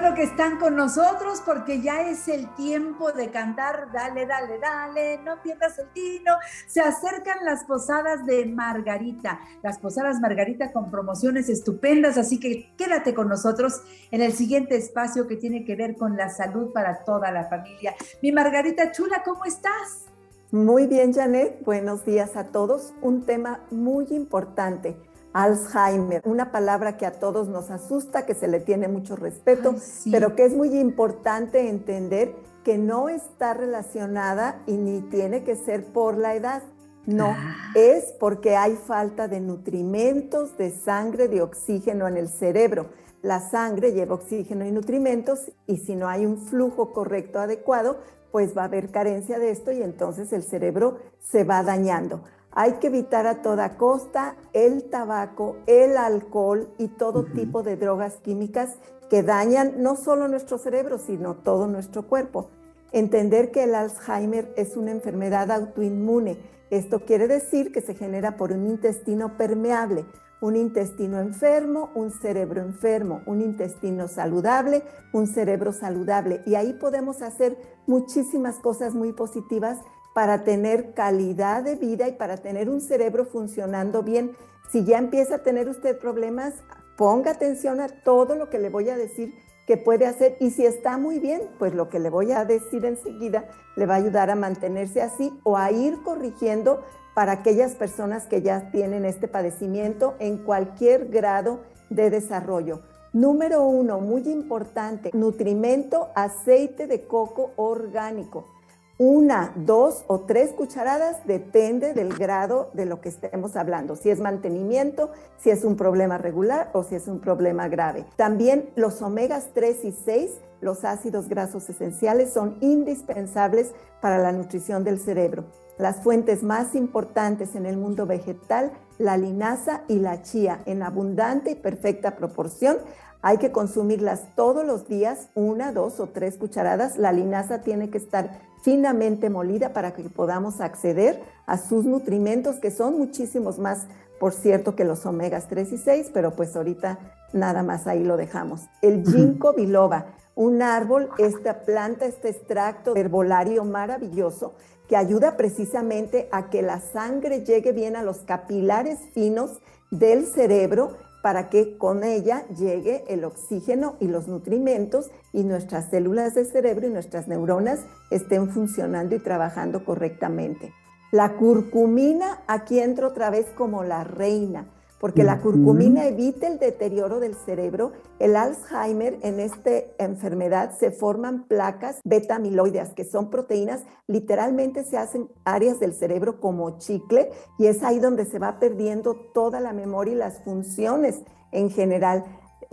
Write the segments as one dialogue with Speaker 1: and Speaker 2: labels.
Speaker 1: bueno que están con nosotros porque ya es el tiempo de cantar, dale, dale, dale, no pierdas el tino. Se acercan las posadas de Margarita, las posadas Margarita con promociones estupendas, así que quédate con nosotros en el siguiente espacio que tiene que ver con la salud para toda la familia. Mi Margarita Chula, ¿cómo estás?
Speaker 2: Muy bien, Janet. Buenos días a todos. Un tema muy importante Alzheimer, una palabra que a todos nos asusta, que se le tiene mucho respeto, pero que es muy importante entender que no está relacionada y ni tiene que ser por la edad. No, ah. es porque hay falta de nutrimentos, de sangre, de oxígeno en el cerebro. La sangre lleva oxígeno y nutrimentos y si no hay un flujo correcto, adecuado, pues va a haber carencia de esto y entonces el cerebro se va dañando. Hay que evitar a toda costa el tabaco, el alcohol y todo tipo de drogas químicas que dañan no solo nuestro cerebro, sino todo nuestro cuerpo. Entender que el Alzheimer es una enfermedad autoinmune. Esto quiere decir que se genera por un intestino permeable, un intestino enfermo, un cerebro enfermo, un intestino saludable, un cerebro saludable. Y ahí podemos hacer muchísimas cosas muy positivas para tener calidad de vida y para tener un cerebro funcionando bien. Si ya empieza a tener usted problemas, ponga atención a todo lo que le voy a decir que puede hacer y si está muy bien, pues lo que le voy a decir enseguida le va a ayudar a mantenerse así o a ir corrigiendo para aquellas personas que ya tienen este padecimiento en cualquier grado de desarrollo. Número uno, muy importante, nutrimento, aceite de coco orgánico una, dos o tres cucharadas, depende del grado de lo que estemos hablando, si es mantenimiento, si es un problema regular o si es un problema grave. También los omegas 3 y 6, los ácidos grasos esenciales, son indispensables para la nutrición del cerebro. Las fuentes más importantes en el mundo vegetal, la linaza y la chía, en abundante y perfecta proporción, hay que consumirlas todos los días, una, dos o tres cucharadas. La linaza tiene que estar finamente molida para que podamos acceder a sus nutrimentos, que son muchísimos más, por cierto, que los omegas 3 y 6, pero pues ahorita nada más ahí lo dejamos. El ginkgo biloba, un árbol, esta planta, este extracto herbolario maravilloso que ayuda precisamente a que la sangre llegue bien a los capilares finos del cerebro para que con ella llegue el oxígeno y los nutrimentos y nuestras células de cerebro y nuestras neuronas estén funcionando y trabajando correctamente. La curcumina aquí entra otra vez como la reina porque la curcumina evita el deterioro del cerebro. El Alzheimer, en esta enfermedad, se forman placas beta-amiloideas, que son proteínas, literalmente se hacen áreas del cerebro como chicle, y es ahí donde se va perdiendo toda la memoria y las funciones en general.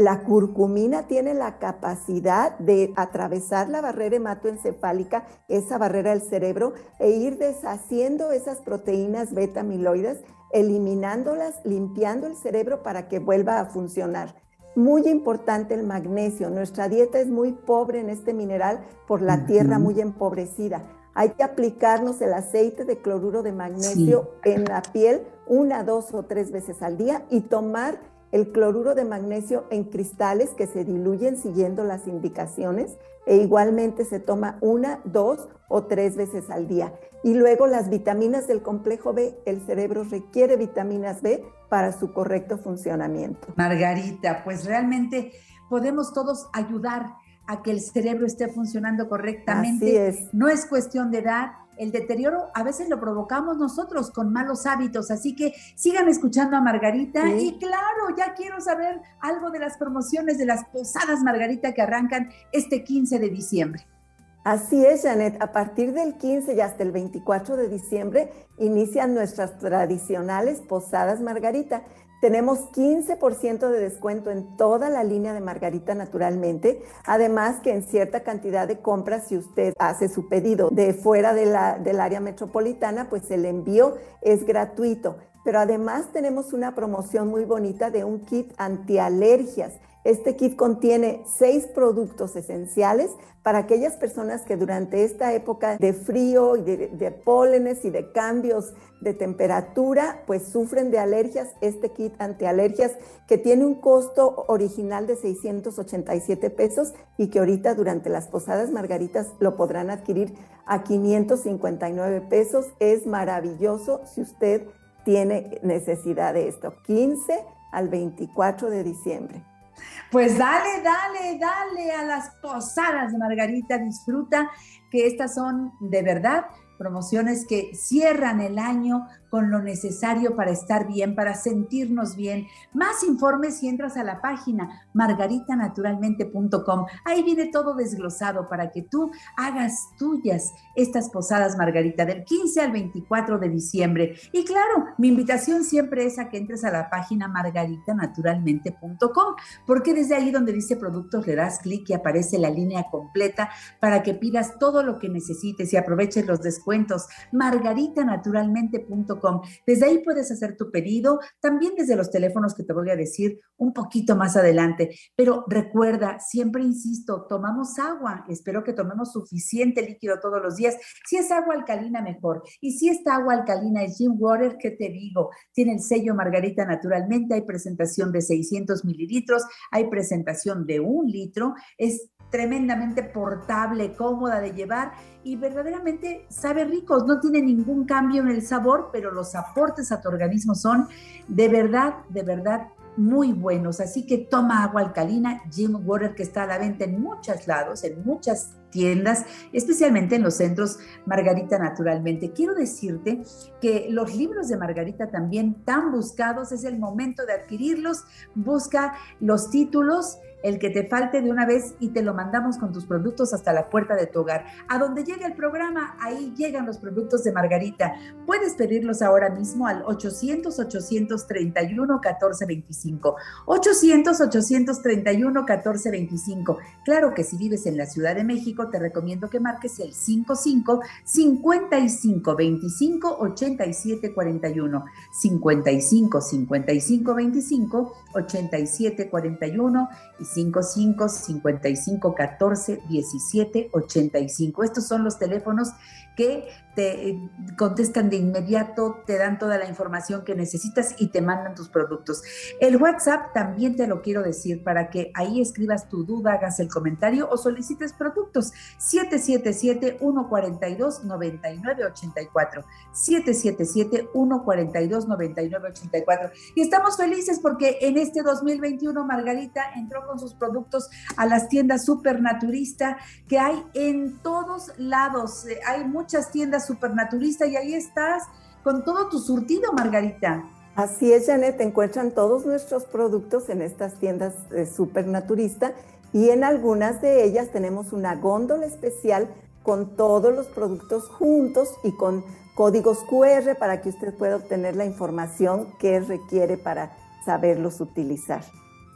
Speaker 2: La curcumina tiene la capacidad de atravesar la barrera hematoencefálica, esa barrera del cerebro, e ir deshaciendo esas proteínas beta-amiloides eliminándolas, limpiando el cerebro para que vuelva a funcionar. Muy importante el magnesio. Nuestra dieta es muy pobre en este mineral por la tierra muy empobrecida. Hay que aplicarnos el aceite de cloruro de magnesio en la piel una, dos o tres veces al día y tomar el cloruro de magnesio en cristales que se diluyen siguiendo las indicaciones e igualmente se toma una, dos o tres veces al día. Y luego las vitaminas del complejo B, el cerebro requiere vitaminas B para su correcto funcionamiento.
Speaker 1: Margarita, pues realmente podemos todos ayudar a que el cerebro esté funcionando correctamente.
Speaker 2: Así es.
Speaker 1: No es cuestión de edad, el deterioro a veces lo provocamos nosotros con malos hábitos, así que sigan escuchando a Margarita y claro, ya quiero saber algo de las promociones de las posadas Margarita que arrancan este 15 de diciembre.
Speaker 2: Así es, Janet. A partir del 15 y hasta el 24 de diciembre inician nuestras tradicionales posadas Margarita. Tenemos 15% de descuento en toda la línea de Margarita naturalmente. Además que en cierta cantidad de compras, si usted hace su pedido de fuera del área metropolitana, pues el envío es gratuito. Pero además tenemos una promoción muy bonita de un kit antialergias Este kit contiene seis productos esenciales para aquellas personas que durante esta época de frío y de, pólenes y de cambios de temperatura, pues sufren de alergias. Este kit antialergias que tiene un costo original de 687 pesos y que ahorita durante las posadas margaritas lo podrán adquirir a 559 pesos. Es maravilloso si usted tiene necesidad de esto. 15 al 24 de diciembre.
Speaker 1: Pues dale, dale, dale a las posadas Margarita, disfruta que estas son de verdad promociones que cierran el año con lo necesario para estar bien, para sentirnos bien. Más informes si entras a la página margaritanaturalmente.com. Ahí viene todo desglosado para que tú hagas tuyas estas posadas Margarita del 15 al 24 de diciembre. Y claro, mi invitación siempre es a que entres a la página margaritanaturalmente.com, porque desde ahí donde dice productos le das clic y aparece la línea completa para que pidas todo lo que necesites y aproveches los descuentos. margaritanaturalmente.com desde ahí puedes hacer tu pedido, también desde los teléfonos que te voy a decir un poquito más adelante. Pero recuerda, siempre insisto, tomamos agua. Espero que tomemos suficiente líquido todos los días. Si es agua alcalina, mejor. Y si esta agua alcalina es Jim Water, ¿qué te digo? Tiene el sello Margarita naturalmente. Hay presentación de 600 mililitros, hay presentación de un litro. Es tremendamente portable, cómoda de llevar y verdaderamente sabe ricos. No tiene ningún cambio en el sabor, pero los aportes a tu organismo son de verdad, de verdad muy buenos. Así que toma agua alcalina, Jim Water, que está a la venta en muchos lados, en muchas tiendas, especialmente en los centros Margarita Naturalmente. Quiero decirte que los libros de Margarita también tan buscados, es el momento de adquirirlos. Busca los títulos el que te falte de una vez y te lo mandamos con tus productos hasta la puerta de tu hogar. A donde llegue el programa, ahí llegan los productos de Margarita. Puedes pedirlos ahora mismo al 800-831-1425. 800-831-1425. Claro que si vives en la Ciudad de México, te recomiendo que marques el 55 55 25 87 41. 55 55 25 87 41 y 55 55 14 17 85. Estos son los teléfonos que te eh, contestan de inmediato, te dan toda la información que necesitas y te mandan tus productos. El WhatsApp también te lo quiero decir para que ahí escribas tu duda, hagas el comentario o solicites productos. 777-142-9984. 777-142-9984. Y estamos felices porque en este 2021 Margarita entró con sus productos a las tiendas supernaturista que hay en todos lados. Hay muchas tiendas supernaturistas y ahí estás con todo tu surtido, Margarita.
Speaker 2: Así es, Janet, encuentran todos nuestros productos en estas tiendas supernaturista y en algunas de ellas tenemos una góndola especial con todos los productos juntos y con códigos QR para que usted pueda obtener la información que requiere para saberlos utilizar.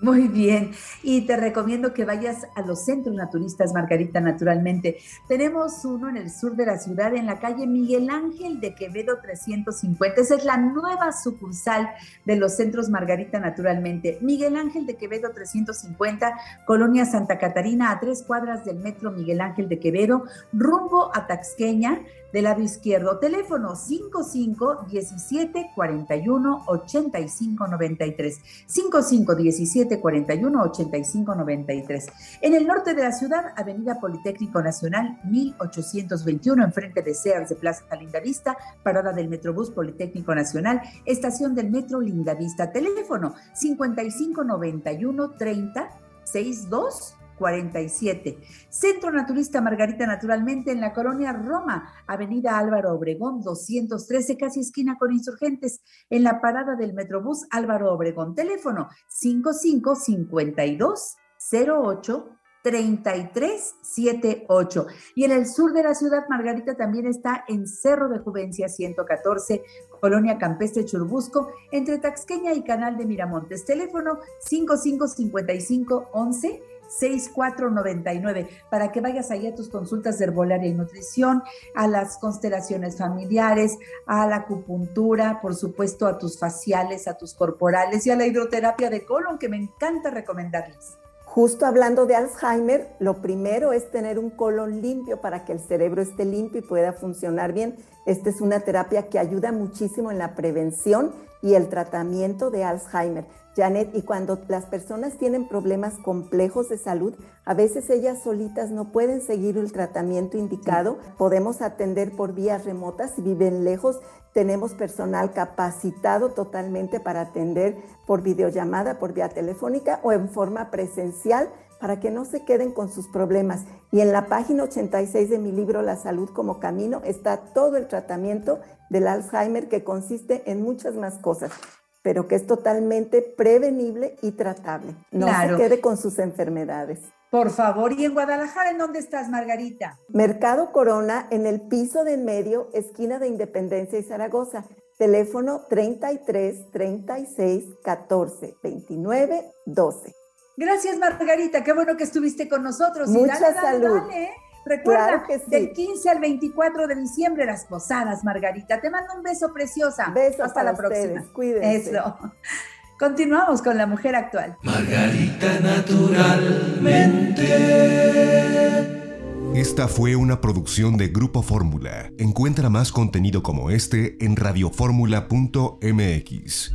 Speaker 1: Muy bien, y te recomiendo que vayas a los centros naturistas, Margarita, naturalmente. Tenemos uno en el sur de la ciudad, en la calle Miguel Ángel de Quevedo 350. Esa es la nueva sucursal de los centros Margarita, naturalmente. Miguel Ángel de Quevedo 350, Colonia Santa Catarina, a tres cuadras del metro Miguel Ángel de Quevedo, rumbo a Taxqueña del lado izquierdo. Teléfono 55 17 41 85 93. 55 17 41 85 93. En el norte de la ciudad, Avenida Politécnico Nacional 1821, enfrente de Sears de Plaza Lindavista, parada del Metrobús Politécnico Nacional, estación del Metro Lindavista. Teléfono 55 91 30 62 47. Centro Naturista Margarita Naturalmente en la colonia Roma, Avenida Álvaro Obregón 213, casi esquina con insurgentes, en la parada del Metrobús Álvaro Obregón. Teléfono 5552 08 3378. Y en el sur de la ciudad, Margarita también está en Cerro de Juvencia 114, Colonia Campestre Churbusco, entre Taxqueña y Canal de Miramontes. Teléfono 5555 11 6499 para que vayas ahí a tus consultas de herbolaria y nutrición, a las constelaciones familiares, a la acupuntura, por supuesto a tus faciales, a tus corporales y a la hidroterapia de colon que me encanta recomendarles.
Speaker 2: Justo hablando de Alzheimer, lo primero es tener un colon limpio para que el cerebro esté limpio y pueda funcionar bien. Esta es una terapia que ayuda muchísimo en la prevención y el tratamiento de Alzheimer. Janet, y cuando las personas tienen problemas complejos de salud, a veces ellas solitas no pueden seguir el tratamiento indicado. Podemos atender por vías remotas si viven lejos. Tenemos personal capacitado totalmente para atender por videollamada, por vía telefónica o en forma presencial para que no se queden con sus problemas. Y en la página 86 de mi libro La salud como camino está todo el tratamiento del Alzheimer que consiste en muchas más cosas pero que es totalmente prevenible y tratable. No se quede con sus enfermedades.
Speaker 1: Por favor, ¿y en Guadalajara en dónde estás, Margarita?
Speaker 2: Mercado Corona, en el piso de en medio, esquina de Independencia y Zaragoza. Teléfono 33 36 14 29 12.
Speaker 1: Gracias, Margarita. Qué bueno que estuviste con nosotros.
Speaker 2: Mucha salud.
Speaker 1: Recuerda, del 15 al 24 de diciembre, las posadas, Margarita. Te mando un beso preciosa.
Speaker 2: Besos Hasta la próxima. Cuídense.
Speaker 1: Eso. Continuamos con la mujer actual.
Speaker 3: Margarita naturalmente.
Speaker 4: Esta fue una producción de Grupo Fórmula. Encuentra más contenido como este en radioformula.mx.